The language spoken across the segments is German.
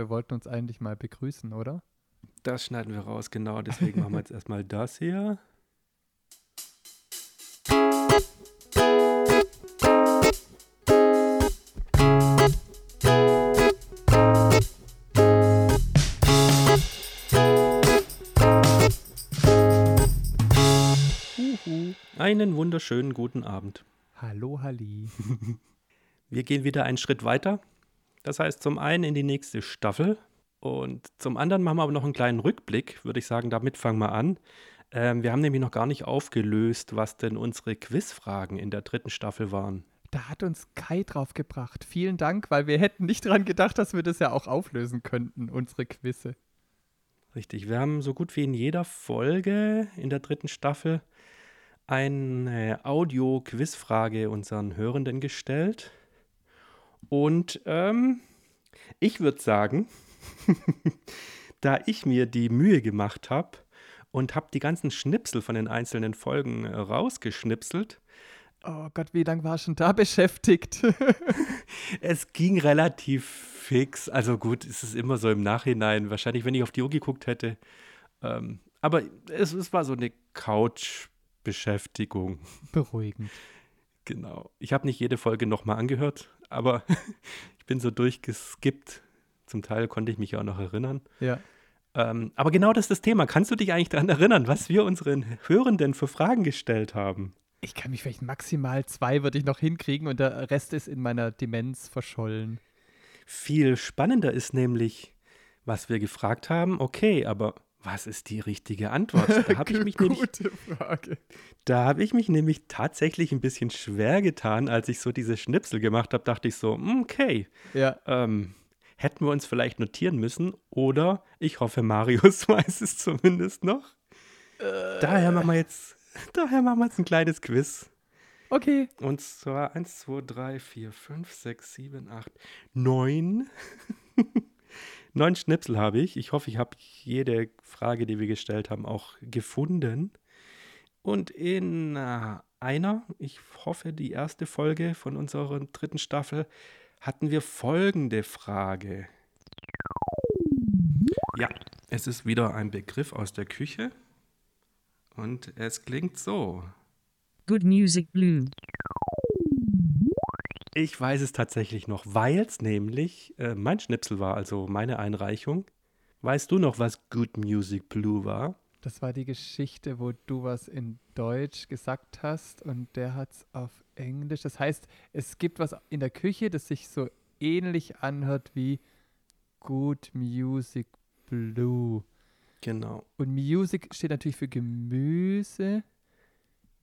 Wir wollten uns eigentlich mal begrüßen, oder? Das schneiden wir raus, genau. Deswegen machen wir jetzt erstmal das hier. Einen wunderschönen guten Abend. Hallo, Halli. Wir gehen wieder einen Schritt weiter. Das heißt, zum einen in die nächste Staffel und zum anderen machen wir aber noch einen kleinen Rückblick, würde ich sagen. Damit fangen wir an. Ähm, wir haben nämlich noch gar nicht aufgelöst, was denn unsere Quizfragen in der dritten Staffel waren. Da hat uns Kai drauf gebracht. Vielen Dank, weil wir hätten nicht dran gedacht, dass wir das ja auch auflösen könnten, unsere Quizze. Richtig, wir haben so gut wie in jeder Folge in der dritten Staffel eine Audio-Quizfrage unseren Hörenden gestellt. Und ähm, ich würde sagen, da ich mir die Mühe gemacht habe und habe die ganzen Schnipsel von den einzelnen Folgen äh, rausgeschnipselt. Oh Gott, wie lange war schon da beschäftigt? es ging relativ fix. Also gut, ist es immer so im Nachhinein. Wahrscheinlich, wenn ich auf die Uhr geguckt hätte. Ähm, aber es, es war so eine Couch-Beschäftigung. Beruhigend. Genau. Ich habe nicht jede Folge nochmal angehört, aber ich bin so durchgeskippt. Zum Teil konnte ich mich ja auch noch erinnern. Ja. Ähm, aber genau das ist das Thema. Kannst du dich eigentlich daran erinnern, was wir unseren Hörenden für Fragen gestellt haben? Ich kann mich vielleicht maximal zwei würde ich noch hinkriegen und der Rest ist in meiner Demenz verschollen. Viel spannender ist nämlich, was wir gefragt haben. Okay, aber was ist die richtige Antwort? Da habe ich mich nämlich, Frage. da habe ich mich nämlich tatsächlich ein bisschen schwer getan, als ich so diese Schnipsel gemacht habe. Dachte ich so, hm, okay, Ja, ähm, hätten wir uns vielleicht notieren müssen oder ich hoffe, Marius weiß es zumindest noch. Daher machen wir jetzt, daher machen wir jetzt ein kleines Quiz. okay. Und zwar 1, 2, 3, 4, 5, 6, 7, 8, 9. Neun Schnipsel habe ich. Ich hoffe, ich habe jede Frage, die wir gestellt haben, auch gefunden. Und in äh, einer, ich hoffe, die erste Folge von unserer dritten Staffel, hatten wir folgende Frage. Ja, es ist wieder ein Begriff aus der Küche. Und es klingt so. Good Music Blue. Ich weiß es tatsächlich noch, weil es nämlich äh, mein Schnipsel war, also meine Einreichung. Weißt du noch, was Good Music Blue war? Das war die Geschichte, wo du was in Deutsch gesagt hast und der hat es auf Englisch. Das heißt, es gibt was in der Küche, das sich so ähnlich anhört wie Good Music Blue. Genau. Und Music steht natürlich für Gemüse.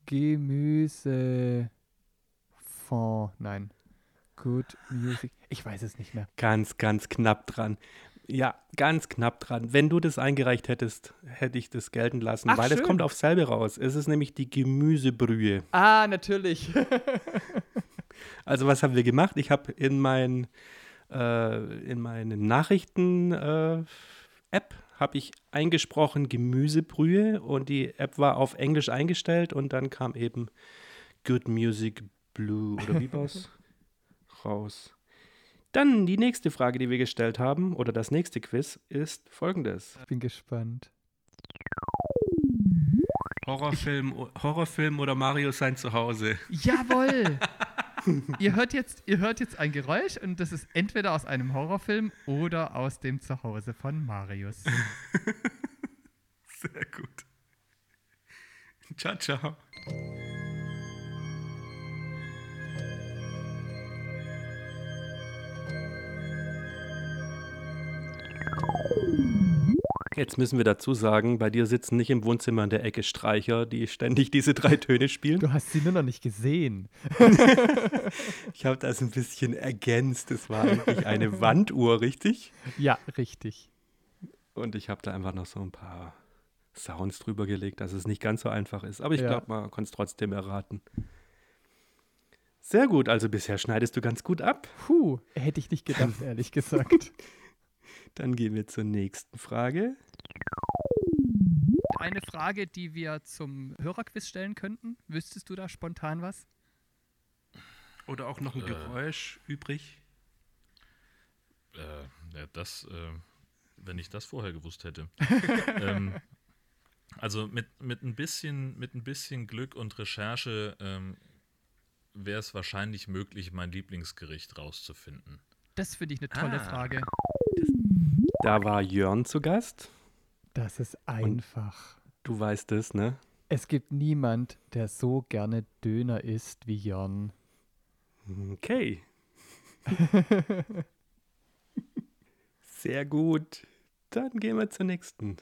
Gemüse. Fond. Nein. Good Music. Ich weiß es nicht mehr. Ganz, ganz knapp dran. Ja, ganz knapp dran. Wenn du das eingereicht hättest, hätte ich das gelten lassen, Ach, weil es schön. kommt auf selbe raus. Es ist nämlich die Gemüsebrühe. Ah, natürlich. Also was haben wir gemacht? Ich habe in mein äh, in meine Nachrichten äh, App habe ich eingesprochen Gemüsebrühe und die App war auf Englisch eingestellt und dann kam eben Good Music Blue oder wie war's raus. Dann die nächste Frage, die wir gestellt haben oder das nächste Quiz ist folgendes. Ich bin gespannt. Horrorfilm, Horrorfilm oder Mario sein Zuhause? Jawohl! ihr, hört jetzt, ihr hört jetzt ein Geräusch und das ist entweder aus einem Horrorfilm oder aus dem Zuhause von Marius. Sehr gut. Ciao, ciao. Jetzt müssen wir dazu sagen, bei dir sitzen nicht im Wohnzimmer in der Ecke Streicher, die ständig diese drei Töne spielen. Du hast sie nur noch nicht gesehen. Ich habe das ein bisschen ergänzt. Es war eigentlich eine Wanduhr, richtig? Ja, richtig. Und ich habe da einfach noch so ein paar Sounds drüber gelegt, dass es nicht ganz so einfach ist. Aber ich Ja. glaube, man kann es trotzdem erraten. Sehr gut, also bisher schneidest du ganz gut ab. Puh, hätte ich nicht gedacht, ehrlich gesagt. Dann gehen wir zur nächsten Frage. Eine Frage, die wir zum Hörerquiz stellen könnten. Wüsstest du da spontan was? Oder auch noch ein Äh. Geräusch übrig. Äh, Ja, das, äh, wenn ich das vorher gewusst hätte. ähm, also mit, mit, ein bisschen, mit ein bisschen Glück und Recherche ähm, wäre es wahrscheinlich möglich, mein Lieblingsgericht rauszufinden. Das finde ich eine tolle Ah. Frage. Da war Jörn zu Gast. Das ist einfach. Du weißt es, ne? Es gibt niemand, der so gerne Döner isst wie Jörn. Okay. Sehr gut. Dann gehen wir zur nächsten.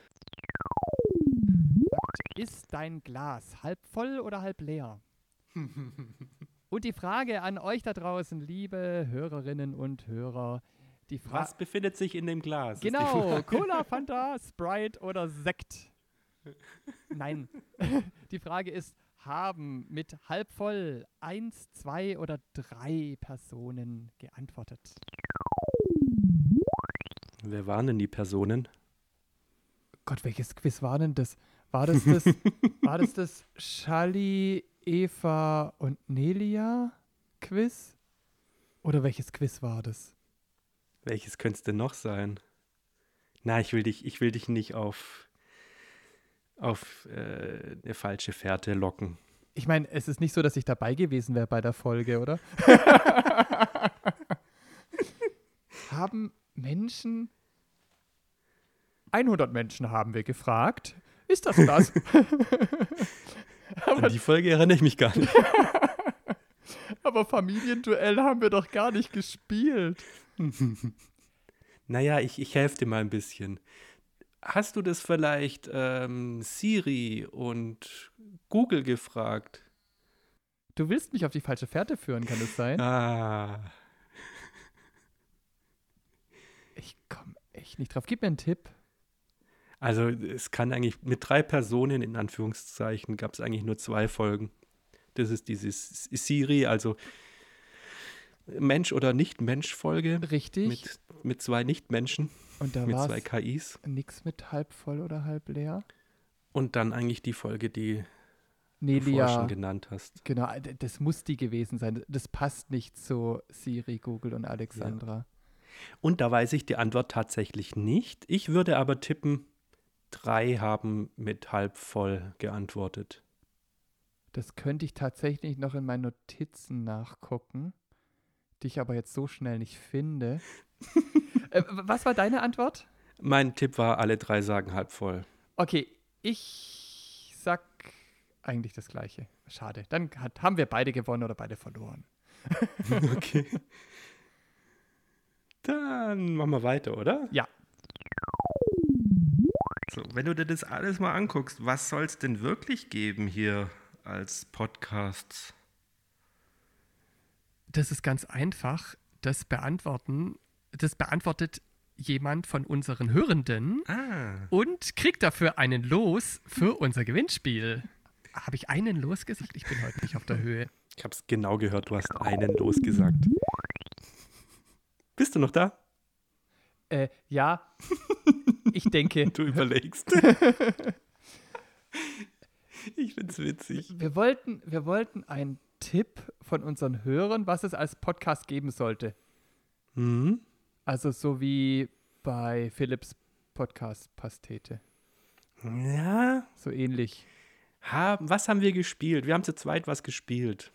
Ist dein Glas halb voll oder halb leer? und die Frage an euch da draußen, liebe Hörerinnen und Hörer. Die Frage. Was befindet sich in dem Glas? Genau. Cola, Fanta, Sprite oder Sekt? Nein. Die Frage ist, haben mit halb voll eins, zwei oder drei Personen geantwortet? Wer waren denn die Personen? Gott, welches Quiz war denn das? War das das, war das, das Charlie, Eva und Nelia Quiz? Oder welches Quiz war das? Welches könnte es denn noch sein? Na, ich will dich, ich will dich nicht auf, auf äh, eine falsche Fährte locken. Ich meine, es ist nicht so, dass ich dabei gewesen wäre bei der Folge, oder? haben Menschen, 100 Menschen haben wir gefragt, ist das das? An die Folge erinnere ich mich gar nicht. Aber Familienduell haben wir doch gar nicht gespielt. Naja, ich, ich helfe dir mal ein bisschen. Hast du das vielleicht ähm, Siri und Google gefragt? Du willst mich auf die falsche Fährte führen, kann es sein? Ah, Ich komme echt nicht drauf. Gib mir einen Tipp. also es kann eigentlich mit drei Personen in Anführungszeichen gab es eigentlich nur zwei Folgen. Das ist dieses Siri, also Mensch oder Nicht-Mensch-Folge Richtig. mit, mit zwei Nicht-Menschen, Und da mit war zwei es KIs. nichts mit halb voll oder halb leer. Und dann eigentlich die Folge, die du Nelia. schon genannt hast. Genau, das muss die gewesen sein. Das passt nicht zu Siri, Google und Alexandra. Und da weiß ich die Antwort tatsächlich nicht. Ich würde aber tippen, drei haben mit halb voll geantwortet. Das könnte ich tatsächlich noch in meinen Notizen nachgucken, die ich aber jetzt so schnell nicht finde. äh, was war deine Antwort? Mein Tipp war, alle drei sagen halb voll. Okay, ich sag eigentlich das Gleiche. Schade. Dann hat, haben wir beide gewonnen oder beide verloren. okay. Dann machen wir weiter, oder? Ja. So, wenn du dir das alles mal anguckst, was soll es denn wirklich geben hier als Podcast? Das ist ganz einfach. Das beantworten, das beantwortet jemand von unseren Hörenden Ah. und kriegt dafür einen Los für unser Gewinnspiel. Habe ich einen Los gesagt? Ich bin heute nicht auf der Höhe. Ich habe es genau gehört, du hast einen losgesagt. Bist du noch da? Äh, ja, ich denke, Du überlegst. ich find's witzig. wir wollten, wir wollten einen Tipp von unseren Hörern, was es als Podcast geben sollte. Mhm. Also so wie bei Philips Podcast Pastete. Ja. So ähnlich. Haben, was haben wir gespielt? Wir haben zu zweit was gespielt.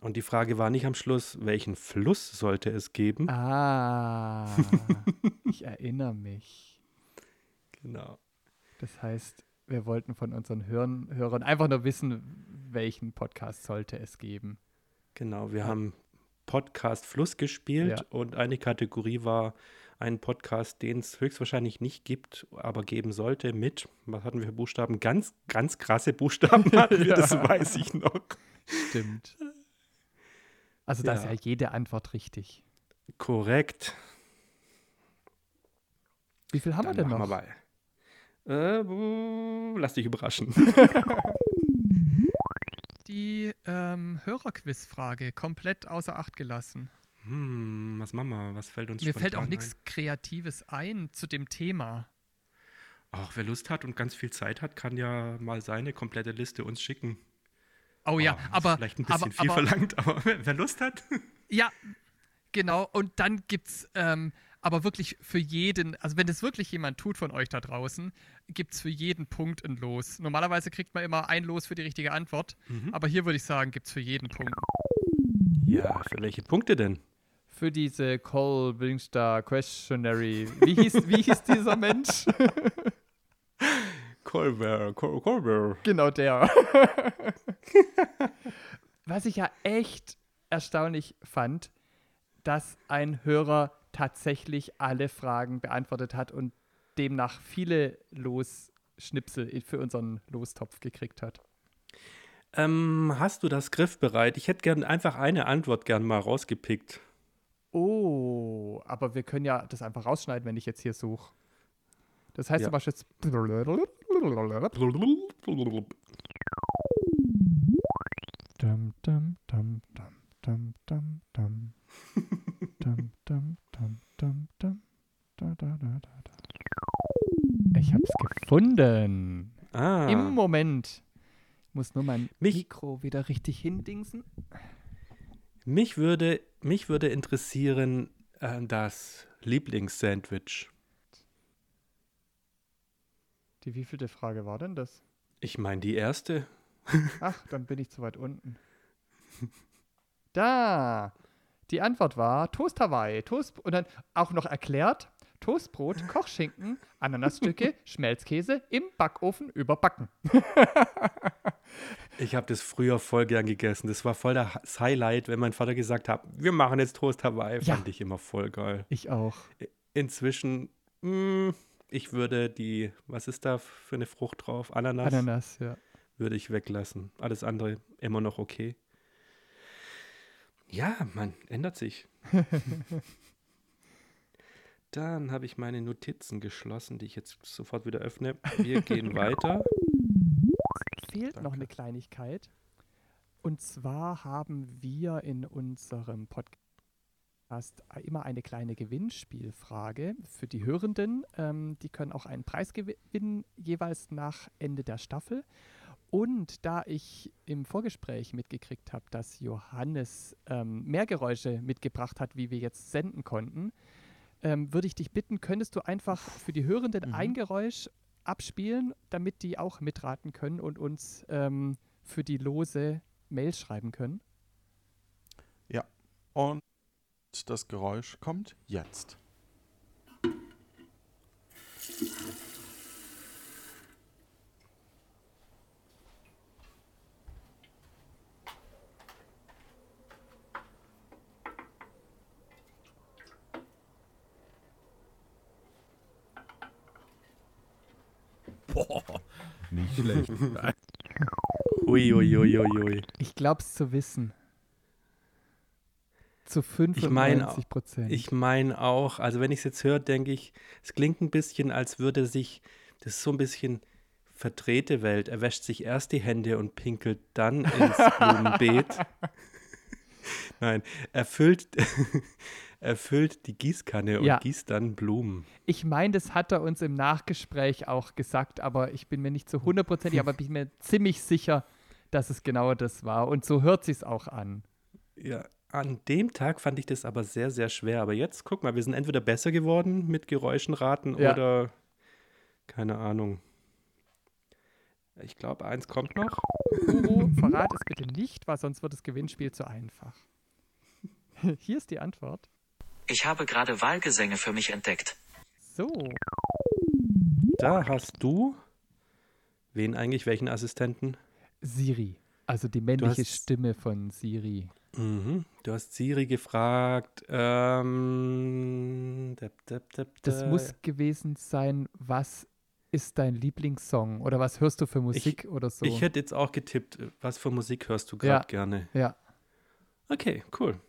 Und die Frage war nicht am Schluss, welchen Fluss sollte es geben? Ah, ich erinnere mich. Genau. Das heißt, wir wollten von unseren Hörern, Hörern einfach nur wissen, welchen Podcast sollte es geben. Genau, wir haben Podcast Fluss gespielt Ja. und eine Kategorie war ein Podcast, den es höchstwahrscheinlich nicht gibt, aber geben sollte mit, was hatten wir für Buchstaben? Ganz, ganz krasse Buchstaben hatten wir, das Ja. weiß ich noch. Stimmt. Also da ist Ja. ja jede Antwort richtig. Korrekt. Wie viel haben Dann wir denn noch? wir. Äh, buh, lass dich überraschen. Die ähm, Hörerquizfrage komplett außer Acht gelassen. Hm, was machen wir? Was fällt uns Mir fällt auch nichts Kreatives ein zu dem Thema. Ach, wer Lust hat und ganz viel Zeit hat, kann ja mal seine komplette Liste uns schicken. Oh ja, Ah, ist aber, Vielleicht ein bisschen aber, viel aber verlangt, aber wer wer Lust hat. ja, Genau, und dann gibt's ähm, aber wirklich für jeden, also wenn das wirklich jemand tut von euch da draußen, gibt's für jeden Punkt ein Los. Normalerweise kriegt man immer ein Los für die richtige Antwort, Mhm. aber hier würde ich sagen, gibt's für jeden Punkt. Ja, für welche Punkte denn? Für diese Call Bringstar Questionary. Wie hieß, wie hieß dieser Mensch? Colbert, Col Colbert. Genau der. Was ich ja echt erstaunlich fand, dass ein Hörer tatsächlich alle Fragen beantwortet hat und demnach viele Losschnipsel für unseren Lostopf gekriegt hat. Ähm, hast du das griffbereit? Ich hätte gern einfach eine Antwort gern mal rausgepickt. Oh, aber wir können ja das einfach rausschneiden, wenn ich jetzt hier suche. Das heißt Ja. zum Beispiel jetzt. Dum, dum, dum, dum, dum, dum, dum. Dum, dum, dum, dum, dum. Da, da, da, da, da. Ich hab's gefunden. Ah, Im Moment. Ich muss nur mein Mich- Mikro wieder richtig hindingsen. mich würde, mich würde interessieren äh, das Lieblingssandwich. Die wievielte Frage war denn das? Ich meine die erste. Ach, dann bin ich zu weit unten. Da. Die Antwort war Toast Hawaii. Toast und dann auch noch erklärt: Toastbrot, Kochschinken, Ananasstücke, Schmelzkäse im Backofen überbacken. Ich habe das früher voll gern gegessen. Das war voll das Highlight, wenn mein Vater gesagt hat, wir machen jetzt Toast Hawaii. Ja. Fand ich immer voll geil. Ich auch. Inzwischen, mh, ich würde die, was ist da für eine Frucht drauf? Ananas, Ananas, ja. würde ich weglassen. Alles andere immer noch okay. Ja, man, ändert sich. Dann habe ich meine Notizen geschlossen, die ich jetzt sofort wieder öffne. Wir gehen weiter. Fehlt noch Danke. eine Kleinigkeit. Und zwar haben wir in unserem Podcast immer eine kleine Gewinnspielfrage für die Hörenden. Ähm, die können auch einen Preis gewinnen, jeweils nach Ende der Staffel. Und da ich im Vorgespräch mitgekriegt habe, dass Johannes ähm, mehr Geräusche mitgebracht hat, wie wir jetzt senden konnten, ähm, würde ich dich bitten, könntest du einfach für die Hörenden Mhm. ein Geräusch abspielen, damit die auch mitraten können und uns ähm, für die Lose Mails schreiben können? Und das Geräusch kommt jetzt. Nicht schlecht. Ui, ui, ui, ui, ui. Ich glaube es zu wissen. Zu mein, 95 Prozent. Ich meine auch, also wenn ich es jetzt höre, denke ich, es klingt ein bisschen, als würde sich, das ist so ein bisschen verdrehte Welt. Er wäscht sich erst die Hände und pinkelt dann ins Blumenbeet. Nein, er füllt, er füllt die Gießkanne und Ja. gießt dann Blumen. Ich meine, das hat er uns im Nachgespräch auch gesagt, aber ich bin mir nicht zu hundertprozentig, aber bin mir ziemlich sicher, dass es genau das war. Und so hört sich's auch an. Ja, an dem Tag fand ich das aber sehr, sehr schwer. Aber jetzt, guck mal, wir sind entweder besser geworden mit Geräuschen raten Ja. oder keine Ahnung. Ich glaube, eins kommt noch. Guru, verrat es bitte nicht, weil sonst wird das Gewinnspiel zu einfach. Hier ist die Antwort. Ich habe gerade Wahlgesänge für mich entdeckt. So, Da hast du. Wen eigentlich? Welchen Assistenten? Siri. Also die männliche hast- Stimme von Siri. Mhm. Du hast Siri gefragt. Ähm, dep, dep, dep, Das muss gewesen sein, was ist dein Lieblingssong? Oder was hörst du für Musik oder so? Ich hätte jetzt auch getippt, was für Musik hörst du Ja. gerade gerne? ja. Okay, cool.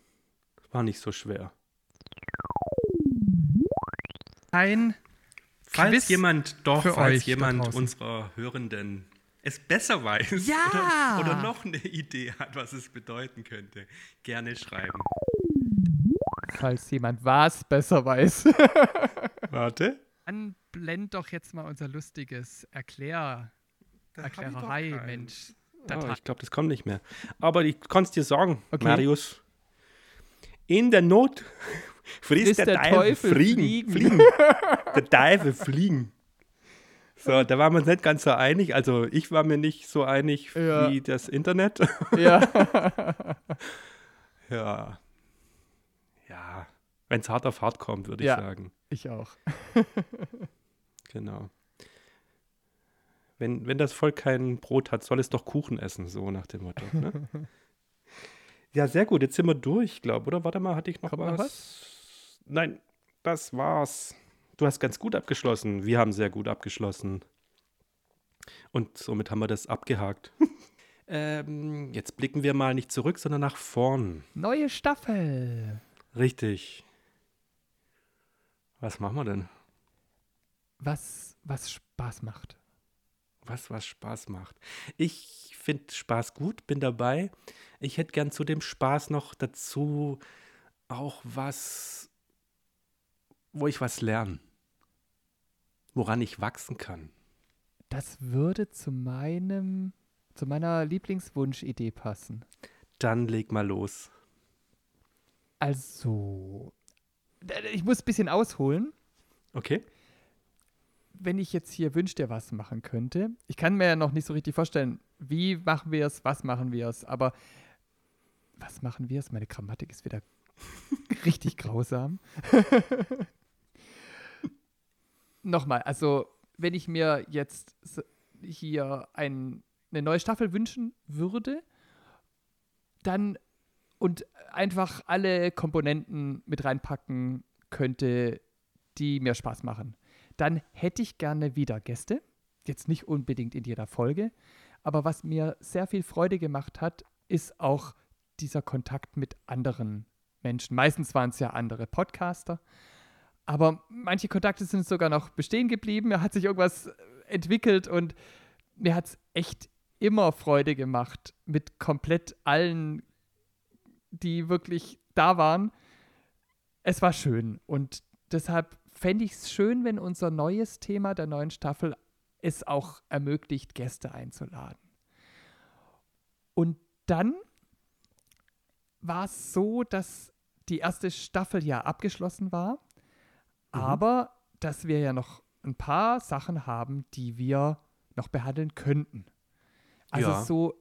War nicht so schwer. Ein Falls Quiz jemand, doch, für falls jemand unserer Hörenden es besser weiß Ja! oder, oder noch eine Idee hat, was es bedeuten könnte, gerne schreiben. falls jemand was besser weiß. Warte. Dann blend doch jetzt mal unser lustiges Erklär, Erklärerei, Mensch. Oh, ich glaube, das kommt nicht mehr. Aber ich konnte es dir sagen, Okay. Marius. In der Not frisst, der, Teufel, fliegen. Fliegen. Fliegen. der Teufel fliegen. So, da waren wir uns nicht ganz so einig. Also ich war mir nicht so einig Ja. wie das Internet. Ja. ja. Ja. Wenn es hart auf hart kommt, würde ich Ja. sagen. ich auch. Genau. Wenn, wenn das Volk kein Brot hat, soll es doch Kuchen essen, so nach dem Motto. Ne? ja, sehr gut. Jetzt sind wir durch, glaube oder? Warte mal, hatte ich noch Kommt was? noch was? Nein, das war's. Du hast ganz gut abgeschlossen. Wir haben sehr gut abgeschlossen. Und somit haben wir das abgehakt. ähm, jetzt blicken wir mal nicht zurück, sondern nach vorn. Neue Staffel. Richtig. Was machen wir denn? Was, was Spaß macht. Was, was Spaß macht. Ich finde Spaß gut, bin dabei. Ich hätte gern zu dem Spaß noch dazu auch was, wo ich was lerne. Woran ich wachsen kann. Das würde zu meinem, zu meiner Lieblingswunschidee passen. Dann leg mal los. Also, ich muss ein bisschen ausholen. Okay? Wenn ich jetzt hier Wünsch dir was machen könnte, ich kann mir ja noch nicht so richtig vorstellen, wie machen wir es, was machen wir es, aber was machen wir es? Meine Grammatik ist wieder richtig grausam. Nochmal, also wenn ich mir jetzt hier ein, eine neue Staffel wünschen würde, dann und einfach alle Komponenten mit reinpacken könnte, die mir Spaß machen, dann hätte ich gerne wieder Gäste. Jetzt nicht unbedingt in jeder Folge, aber was mir sehr viel Freude gemacht hat, ist auch dieser Kontakt mit anderen Menschen. Meistens waren es ja andere Podcaster, aber manche Kontakte sind sogar noch bestehen geblieben. Da hat sich irgendwas entwickelt und mir hat es echt immer Freude gemacht, mit komplett allen, die wirklich da waren. Es war schön und deshalb fände ich es schön, wenn unser neues Thema der neuen Staffel es auch ermöglicht, Gäste einzuladen. Und dann war es so, dass die erste Staffel ja abgeschlossen war, aber dass wir ja noch ein paar Sachen haben, die wir noch behandeln könnten. Also Ja. so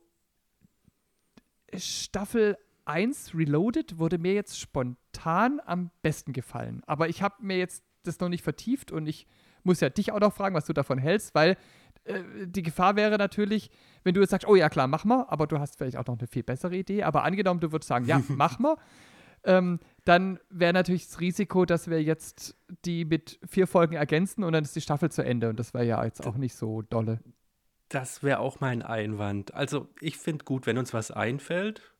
Staffel 1 Reloaded wurde mir jetzt spontan am besten gefallen. Aber ich habe mir jetzt das noch nicht vertieft und ich muss ja dich auch noch fragen, was du davon hältst, weil äh, die Gefahr wäre natürlich, wenn du jetzt sagst, oh ja klar, mach mal, aber du hast vielleicht auch noch eine viel bessere Idee. Aber angenommen, du würdest sagen, ja, mach mal, ähm, dann wäre natürlich das Risiko, dass wir jetzt die mit vier Folgen ergänzen und dann ist die Staffel zu Ende. Und das wäre ja jetzt auch nicht so dolle. Das wäre auch mein Einwand. Also ich finde gut, wenn uns was einfällt.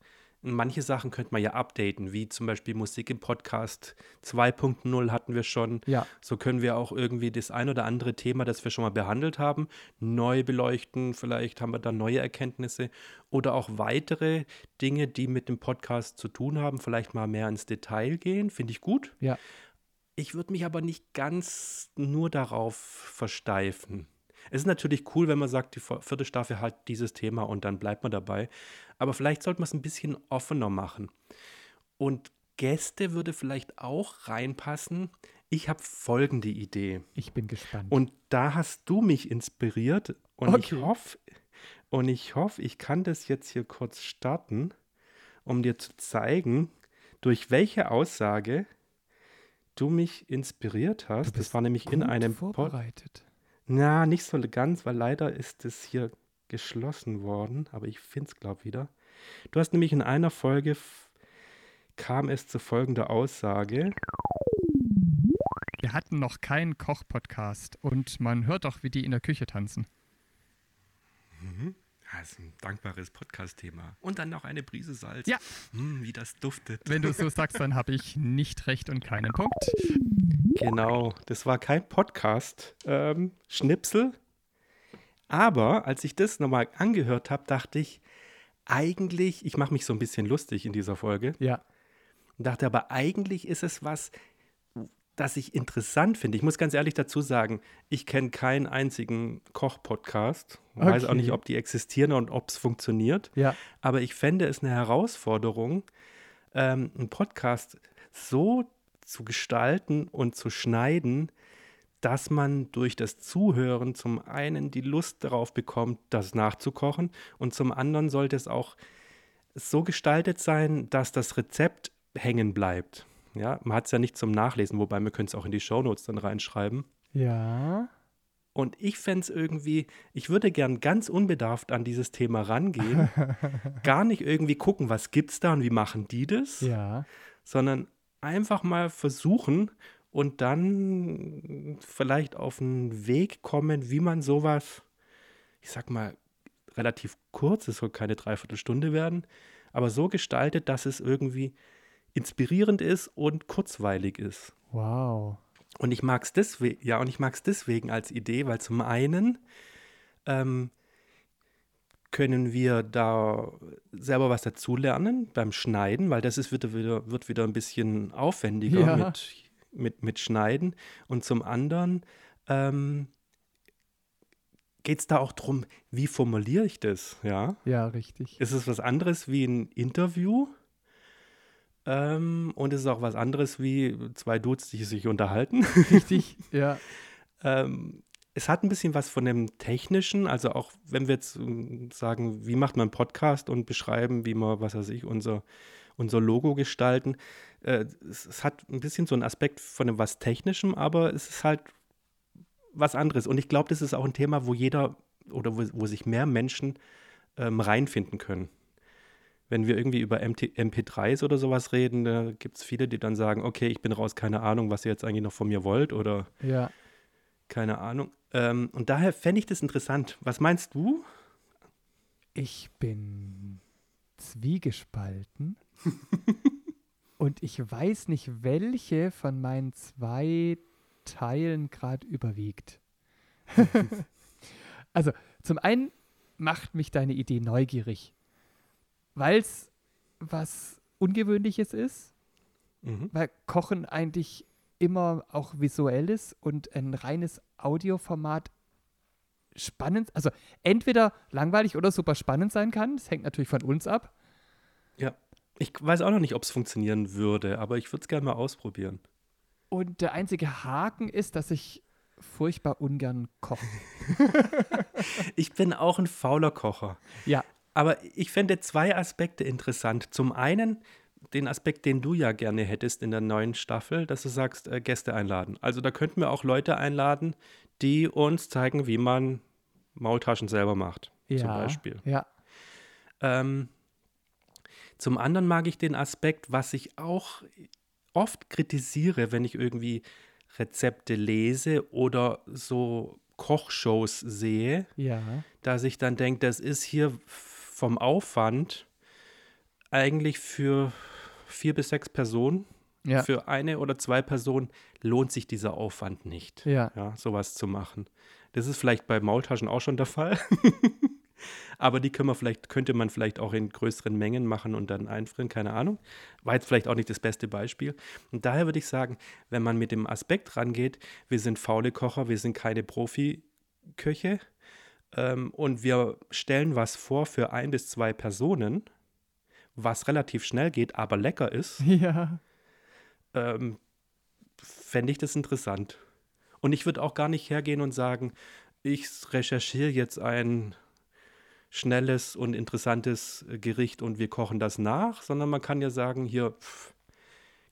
Manche Sachen könnte man ja updaten, wie zum Beispiel Musik im Podcast 2.0 hatten wir schon. Ja. So können wir auch irgendwie das ein oder andere Thema, das wir schon mal behandelt haben, neu beleuchten. Vielleicht haben wir da neue Erkenntnisse oder auch weitere Dinge, die mit dem Podcast zu tun haben, vielleicht mal mehr ins Detail gehen. Finde ich gut. Ja. Ich würde mich aber nicht ganz nur darauf versteifen. Es ist natürlich cool, wenn man sagt, die vier- vierte Staffel hat dieses Thema und dann bleibt man dabei. Aber vielleicht sollte man es ein bisschen offener machen. Und Gäste würde vielleicht auch reinpassen. Ich habe folgende Idee. Ich bin gespannt. Und da hast du mich inspiriert und ich Okay. hoffe, und ich hoffe, ich kann das jetzt hier kurz starten, um dir zu zeigen, durch welche Aussage du mich inspiriert hast. Das war nämlich in einem Pod. Na, nicht so ganz, weil leider ist es hier geschlossen worden, aber ich finde es, glaube wieder. Du hast nämlich in einer Folge kam es zu folgender Aussage. Wir hatten noch keinen Koch-Podcast und man hört doch, wie die in der Küche tanzen. Das ist ein dankbares Podcast-Thema. Und dann noch eine Prise Salz. Ja. Mm, wie das duftet. Wenn du so sagst, dann habe ich nicht recht und keinen Punkt. Genau, das war kein Podcast-Schnipsel. Aber als ich das nochmal angehört habe, dachte ich, eigentlich, ich mache mich so ein bisschen lustig in dieser Folge, Ja. und dachte aber, eigentlich ist es was, das ich interessant finde. Ich muss ganz ehrlich dazu sagen, ich kenne keinen einzigen Koch-Podcast. Weiß auch Okay. nicht, ob die existieren und ob es funktioniert. Ja. Aber ich fände es eine Herausforderung, ähm, einen Podcast so zu gestalten und zu schneiden, dass man durch das Zuhören zum einen die Lust darauf bekommt, das nachzukochen und zum anderen sollte es auch so gestaltet sein, dass das Rezept hängen bleibt. Ja, man hat es ja nicht zum Nachlesen, wobei wir können es auch in die Shownotes dann reinschreiben. Ja. Und ich fände es irgendwie, ich würde gern ganz unbedarft an dieses Thema rangehen, gar nicht irgendwie gucken, was gibt's da und wie machen die das, Ja. sondern einfach mal versuchen und dann vielleicht auf einen Weg kommen, wie man sowas, ich sag mal, relativ kurz, es soll keine Dreiviertelstunde werden, aber so gestaltet, dass es irgendwie inspirierend ist und kurzweilig ist. Wow. Und ich mag es deswegen, ja, und ich mag es deswegen als Idee, weil zum einen ähm, können wir da selber was dazulernen beim Schneiden, weil das ist wieder, wieder, wird wieder ein bisschen aufwendiger Ja. mit, mit, mit Schneiden. Und zum anderen ähm, geht es da auch darum, wie formuliere ich das, ja? Ja, richtig. Ist es was anderes wie ein Interview? Ähm, und es ist auch was anderes wie zwei Dudes, die sich unterhalten. Richtig. ja. ähm, es hat ein bisschen was von dem Technischen, also auch wenn wir jetzt ähm, sagen, wie macht man einen Podcast und beschreiben, wie wir, was weiß ich, unser, unser Logo gestalten. Äh, es, es hat ein bisschen so einen Aspekt von dem was Technischem, aber es ist halt was anderes. Und ich glaube, das ist auch ein Thema, wo jeder oder wo, wo sich mehr Menschen ähm, reinfinden können. Wenn wir irgendwie über MT, MP3s oder sowas reden, da gibt es viele, die dann sagen, okay, ich bin raus, keine Ahnung, was ihr jetzt eigentlich noch von mir wollt oder Ja. Keine Ahnung. Ähm, und daher fände ich das interessant. Was meinst du? Ich bin zwiegespalten. und ich weiß nicht, welche von meinen zwei Teilen gerade überwiegt. also, zum einen macht mich deine Idee neugierig, weil es was Ungewöhnliches ist, Mhm. weil Kochen eigentlich immer auch visuell ist und ein reines Audioformat spannend, also entweder langweilig oder super spannend sein kann. Das hängt natürlich von uns ab. Ja. Ich weiß auch noch nicht, ob es funktionieren würde, aber ich würde es gerne mal ausprobieren. Und der einzige Haken ist, dass ich furchtbar ungern koche. Ich bin auch ein fauler Kocher. Ja, Aber ich fände zwei Aspekte interessant. Zum einen den Aspekt, den du ja gerne hättest in der neuen Staffel, dass du sagst, äh, Gäste einladen. Also da könnten wir auch Leute einladen, die uns zeigen, wie man Maultaschen selber macht, ja, zum Beispiel. Ja, Ähm, zum anderen mag ich den Aspekt, was ich auch oft kritisiere, wenn ich irgendwie Rezepte lese oder so Kochshows sehe, ja, dass ich dann denke, das ist hier vom Aufwand eigentlich für vier bis sechs Personen. ja, Für eine oder zwei Personen lohnt sich dieser Aufwand nicht, ja, ja, sowas zu machen. Das ist vielleicht bei Maultaschen auch schon der Fall. Aber die können wir vielleicht, könnte man vielleicht auch in größeren Mengen machen und dann einfrieren, keine Ahnung. War jetzt vielleicht auch nicht das beste Beispiel. Und daher würde ich sagen, wenn man mit dem Aspekt rangeht, wir sind faule Kocher, wir sind keine Profiköche ähm, und wir stellen was vor für ein bis zwei Personen, was relativ schnell geht, aber lecker ist, ja, ähm, fände ich das interessant. Und ich würde auch gar nicht hergehen und sagen, ich recherchiere jetzt ein schnelles und interessantes Gericht und wir kochen das nach, sondern man kann ja sagen, hier, pff,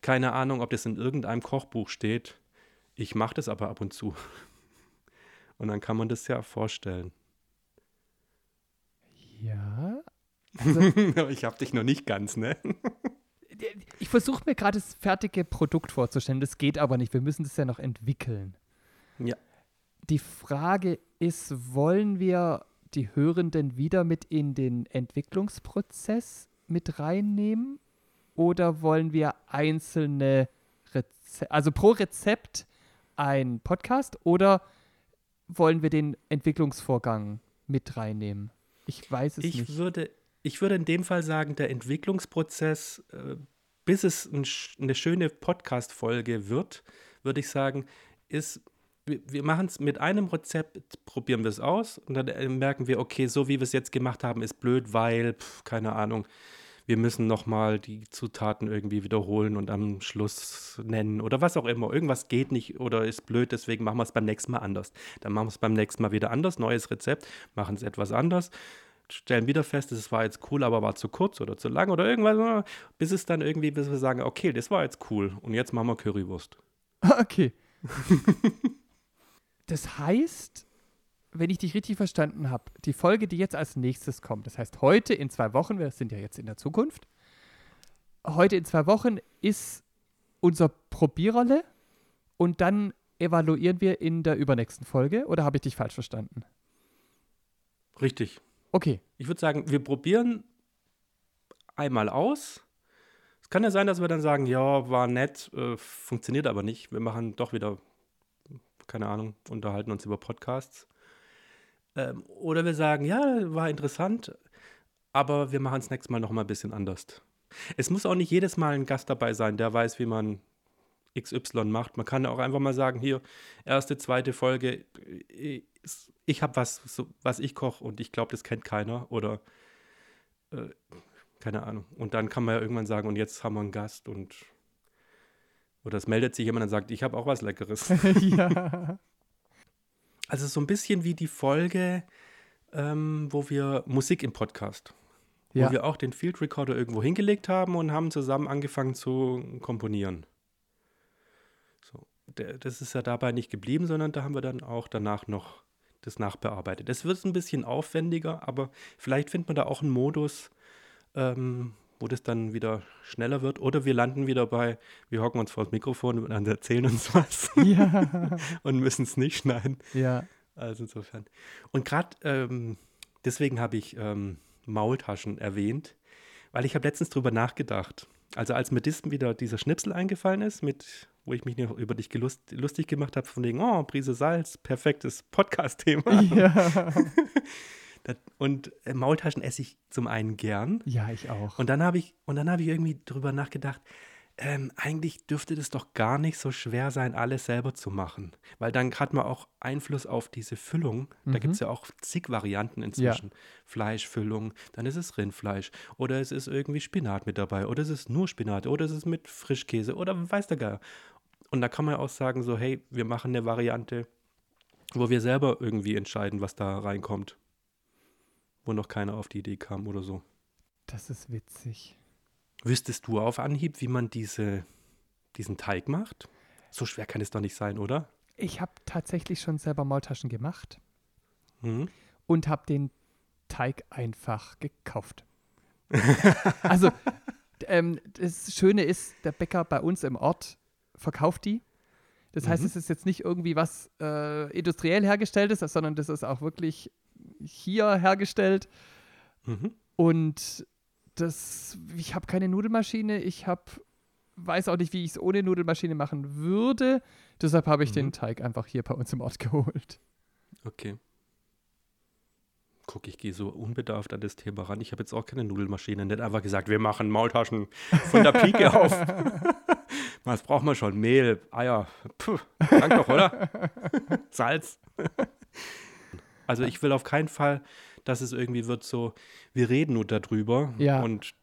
keine Ahnung, ob das in irgendeinem Kochbuch steht. Ich mache das aber ab und zu. Und dann kann man das ja vorstellen. ja. Aber ich habe dich noch nicht ganz, ne? Ich versuche mir gerade das fertige Produkt vorzustellen. Das geht aber nicht. Wir müssen das ja noch entwickeln. Ja. Die Frage ist, wollen wir die Hörenden wieder mit in den Entwicklungsprozess mit reinnehmen? Oder wollen wir einzelne Rezepte, also pro Rezept ein Podcast oder wollen wir den Entwicklungsvorgang mit reinnehmen? Ich weiß es Ich nicht. würde, ich würde in dem Fall sagen, der Entwicklungsprozess, äh, bis es eine schöne Podcast-Folge wird, würde ich sagen, ist, wir, wir machen es mit einem Rezept, probieren wir es aus und dann äh, merken wir, okay, so wie wir es jetzt gemacht haben, ist blöd, weil, pf, keine Ahnung, wir müssen nochmal die Zutaten irgendwie wiederholen und am Schluss nennen oder was auch immer. Irgendwas geht nicht oder ist blöd, deswegen machen wir es beim nächsten Mal anders. Dann machen wir es beim nächsten Mal wieder anders, neues Rezept, machen es etwas anders, stellen wieder fest, es war jetzt cool, aber war zu kurz oder zu lang oder irgendwas, bis es dann irgendwie, bis wir sagen, okay, das war jetzt cool und jetzt machen wir Currywurst. Okay. das heißt, wenn ich dich richtig verstanden habe, die Folge, die jetzt als nächstes kommt, das heißt heute in zwei Wochen, wir sind ja jetzt in der Zukunft, heute in zwei Wochen ist unser Probiererle und dann evaluieren wir in der übernächsten Folge oder habe ich dich falsch verstanden? Richtig. Okay. Ich würde sagen, wir probieren einmal aus. Es kann ja sein, dass wir dann sagen, ja, war nett, äh, funktioniert aber nicht. Wir machen doch wieder, keine Ahnung, unterhalten uns über Podcasts. Ähm, oder wir sagen, ja, war interessant, aber wir machen es nächstes Mal noch mal ein bisschen anders. Es muss auch nicht jedes Mal ein Gast dabei sein, der weiß, wie man XY macht. Man kann auch einfach mal sagen, hier, erste, zweite Folge, ich, habe was, so, was ich koche und ich glaube, das kennt keiner. Oder äh, keine Ahnung. Und dann kann man ja irgendwann sagen, und jetzt haben wir einen Gast und oder es meldet sich jemand und sagt, ich habe auch was Leckeres. ja. Also so ein bisschen wie die Folge, ähm, wo wir Musik im Podcast, Ja. wo wir auch den Field Recorder irgendwo hingelegt haben und haben zusammen angefangen zu komponieren. Das ist ja dabei nicht geblieben, sondern da haben wir dann auch danach noch das nachbearbeitet. Das wird ein bisschen aufwendiger, aber vielleicht findet man da auch einen Modus, ähm, wo das dann wieder schneller wird. Oder wir landen wieder bei, wir hocken uns vor das Mikrofon und erzählen uns was ja. und müssen es nicht schneiden. Ja. Also insofern. Und gerade ähm, deswegen habe ich ähm, Maultaschen erwähnt, weil ich habe letztens drüber nachgedacht. Also als mir das wieder dieser Schnipsel eingefallen ist, mit, wo ich mich noch über dich gelust, lustig gemacht habe, von wegen, oh, Prise Salz, perfektes Podcast-Thema. Ja. Das- Und äh, Maultaschen esse ich zum einen gern. ja, ich auch. Und dann habe ich, und dann habe ich irgendwie drüber nachgedacht, ähm, eigentlich dürfte das doch gar nicht so schwer sein, alles selber zu machen. Weil dann hat man auch Einfluss auf diese Füllung. Da Mhm. gibt es ja auch zig Varianten inzwischen. Fleischfüllung, dann ist es Rindfleisch. Oder es ist irgendwie Spinat mit dabei. Oder es ist nur Spinat. Oder es ist mit Frischkäse. Oder weiß der Geier. Und da kann man auch sagen, so, hey, wir machen eine Variante, wo wir selber irgendwie entscheiden, was da reinkommt. Wo noch keiner auf die Idee kam oder so. Das ist witzig. Wüsstest du auf Anhieb, wie man diese, diesen Teig macht? So schwer kann es doch nicht sein, oder? Ich habe tatsächlich schon selber Maultaschen gemacht Mhm. und habe den Teig einfach gekauft. also, ähm, das Schöne ist, der Bäcker bei uns im Ort verkauft die. Das heißt, Mhm. es ist jetzt nicht irgendwie was äh, industriell hergestelltes, sondern das ist auch wirklich hier hergestellt. Mhm. Und das, ich habe keine Nudelmaschine, ich habe, weiß auch nicht, wie ich es ohne Nudelmaschine machen würde. Deshalb habe ich Mhm. den Teig einfach hier bei uns im Ort geholt. Okay. Guck, ich gehe so unbedarft an das Thema ran. Ich habe jetzt auch keine Nudelmaschine. Nicht einfach gesagt, wir machen Maultaschen von der Pike auf. Was braucht man schon? Mehl, Eier. Puh, dank doch, oder? Salz. Also ich will auf keinen Fall, dass es irgendwie wird so, wir reden nur darüber Ja. und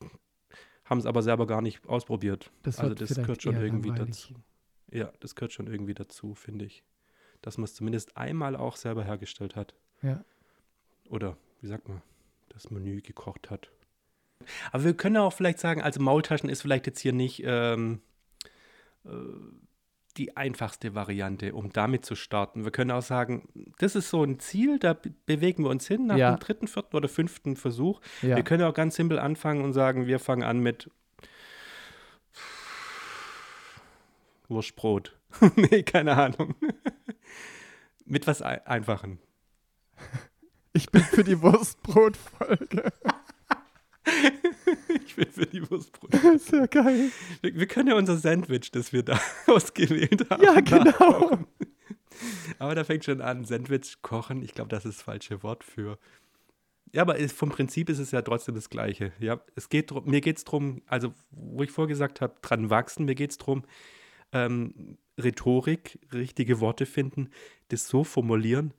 haben es aber selber gar nicht ausprobiert. Das also das gehört schon irgendwie langweilig. dazu. Ja, das gehört schon irgendwie dazu, finde ich. Dass man es zumindest einmal auch selber hergestellt hat. Ja. Oder, wie sagt man, das Menü gekocht hat. Aber wir können auch vielleicht sagen, also Maultaschen ist vielleicht jetzt hier nicht ähm, äh, die einfachste Variante, um damit zu starten. Wir können auch sagen, das ist so ein Ziel, da be- bewegen wir uns hin nach Ja. dem dritten, vierten oder fünften Versuch. Ja. Wir können auch ganz simpel anfangen und sagen, wir fangen an mit Wurstbrot. nee, keine Ahnung. mit was Ei- Einfachen. Ich bin für die Wurstbrotfolge. Ich bin für die Wurstbrot. Sehr geil. Wir, wir können ja unser Sandwich, das wir da ausgewählt haben. Ja, genau. Aber da fängt schon an, Sandwich kochen. Ich glaube, das ist das falsche Wort für. Ja, aber es, vom Prinzip ist es ja trotzdem das Gleiche. Ja, es geht drum, mir geht es darum, also wo ich vorgesagt habe, dran wachsen, mir geht es darum, ähm, Rhetorik, richtige Worte finden, das so formulieren,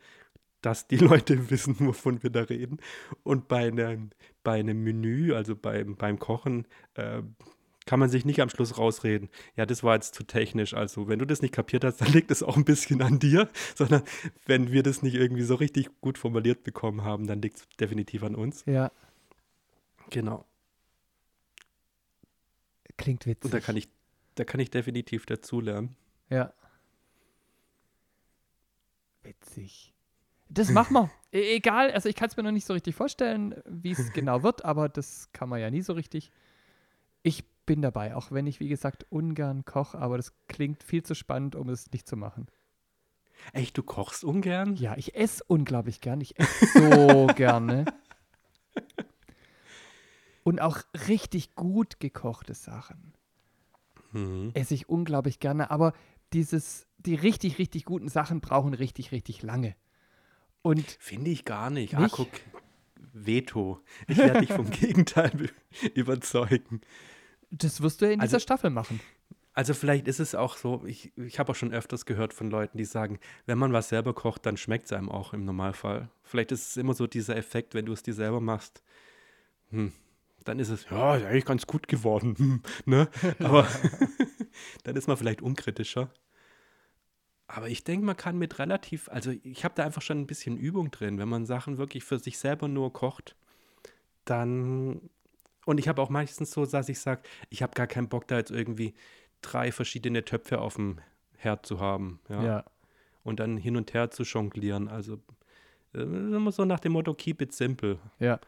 dass die Leute wissen, wovon wir da reden. Und bei einem, bei einem Menü, also beim, beim Kochen, äh, kann man sich nicht am Schluss rausreden. Ja, das war jetzt zu technisch. Also, wenn du das nicht kapiert hast, dann liegt es auch ein bisschen an dir, sondern wenn wir das nicht irgendwie so richtig gut formuliert bekommen haben, dann liegt es definitiv an uns. Ja, Genau. klingt witzig. Und da kann ich, da kann ich definitiv dazulernen. Ja. Witzig. Das machen wir. E egal, also ich kann es mir noch nicht so richtig vorstellen, wie es genau wird, aber das kann man ja nie so richtig. Ich bin dabei, auch wenn ich, wie gesagt, ungern koche, aber das klingt viel zu spannend, um es nicht zu machen. Echt, du kochst ungern? Ja, ich esse unglaublich gern. Ich esse so gerne. Und auch richtig gut gekochte Sachen Mhm. esse ich unglaublich gerne. Aber dieses, die richtig, richtig guten Sachen brauchen richtig, richtig lange. Und Finde ich gar nicht. Ah, Nicht? guck, Veto. Ich werde dich vom Gegenteil be- überzeugen. das wirst du ja in Also- dieser Staffel machen. Also vielleicht ist es auch so, ich, ich habe auch schon öfters gehört von Leuten, die sagen, wenn man was selber kocht, dann schmeckt es einem auch im Normalfall. Vielleicht ist es immer so dieser Effekt, wenn du es dir selber machst, hm, dann ist es, ja, ist eigentlich ganz gut geworden, hm, ne? Aber dann ist man vielleicht unkritischer. Aber ich denke, man kann mit relativ, also ich habe da einfach schon ein bisschen Übung drin, wenn man Sachen wirklich für sich selber nur kocht, dann und ich habe auch meistens so, dass ich sage, ich habe gar keinen Bock, da jetzt irgendwie drei verschiedene Töpfe auf dem Herd zu haben. Ja? Ja. Und dann hin und her zu jonglieren. Also äh, immer so nach dem Motto, keep it simple. Ja.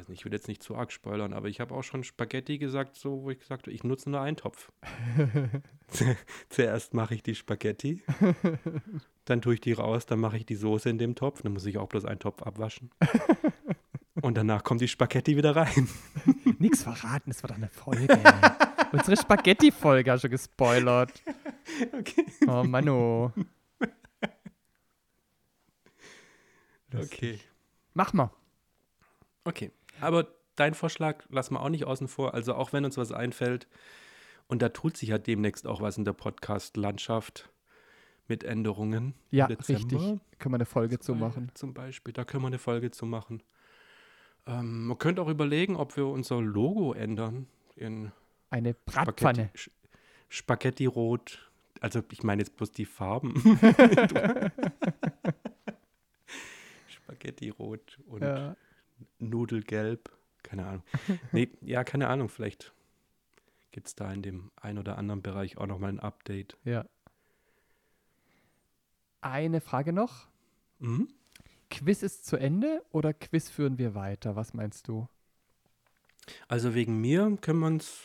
Weiß nicht, ich will jetzt nicht zu arg spoilern, aber ich habe auch schon Spaghetti gesagt, so wo ich gesagt habe, ich nutze nur einen Topf. Zuerst mache ich die Spaghetti, dann tue ich die raus, dann mache ich die Soße in dem Topf, dann muss ich auch bloß einen Topf abwaschen. Und danach kommt die Spaghetti wieder rein. Nix verraten, es wird eine Folge. Unsere Spaghetti-Folge hast du gespoilert. Okay. Oh Mano. Okay. Mach mal. Okay. Aber dein Vorschlag lassen wir auch nicht außen vor. Also auch wenn uns was einfällt, und da tut sich ja demnächst auch was in der Podcast-Landschaft mit Änderungen. Ja, richtig. Können wir eine Folge zu machen. Zum Beispiel, da können wir eine Folge zu machen. Ähm, man könnte auch überlegen, ob wir unser Logo ändern in Eine Spaghetti, Bratpfanne. Sch- Spaghetti rot. Also ich meine jetzt bloß die Farben. Spaghetti rot und Ja. Nudelgelb. Keine Ahnung. Nee, ja, keine Ahnung. Vielleicht gibt es da in dem ein oder anderen Bereich auch nochmal ein Update. ja. Eine Frage noch. Mhm. Quiz ist zu Ende oder Quiz führen wir weiter? Was meinst du? Also wegen mir können wir uns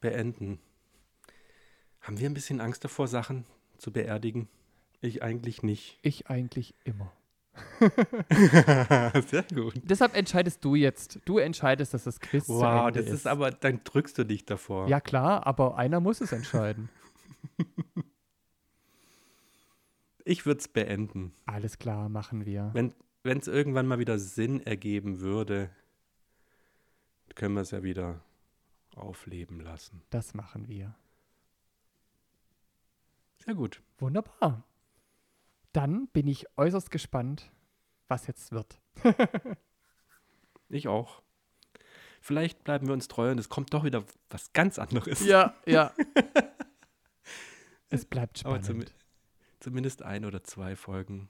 beenden. Haben wir ein bisschen Angst davor, Sachen zu beerdigen? Ich eigentlich nicht. Ich eigentlich immer. Sehr gut. Deshalb entscheidest du jetzt. Du entscheidest, dass das Quiz zu Wow, das ist aber, dann drückst du dich davor. Ja klar, aber einer muss es entscheiden. Ich würde es beenden. Alles klar, machen wir. Wenn es irgendwann mal wieder Sinn ergeben würde, können wir es ja wieder aufleben lassen. Das machen wir. Sehr gut. Wunderbar. Dann bin ich äußerst gespannt, was jetzt wird. Ich auch. Vielleicht bleiben wir uns treu und es kommt doch wieder was ganz anderes. Ja, ja. es bleibt Aber spannend. zum, zumindest ein oder zwei Folgen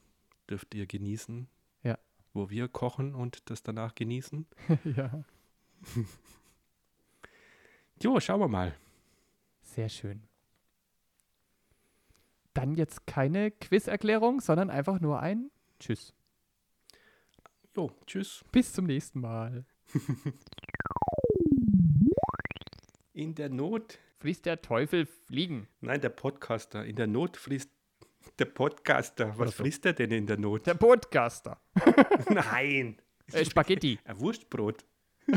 dürft ihr genießen. Ja. Wo wir kochen und das danach genießen. ja. Jo, schauen wir mal. Sehr schön. Dann jetzt keine Quizerklärung, sondern einfach nur ein Tschüss. Jo, tschüss. Bis zum nächsten Mal. In der Not, Fließt der Teufel fliegen. nein, der Podcaster. In der Not fließt der Podcaster. Was so. fließt der denn in der Not? Der Podcaster. Nein. Äh, Spaghetti. Ein Wurstbrot.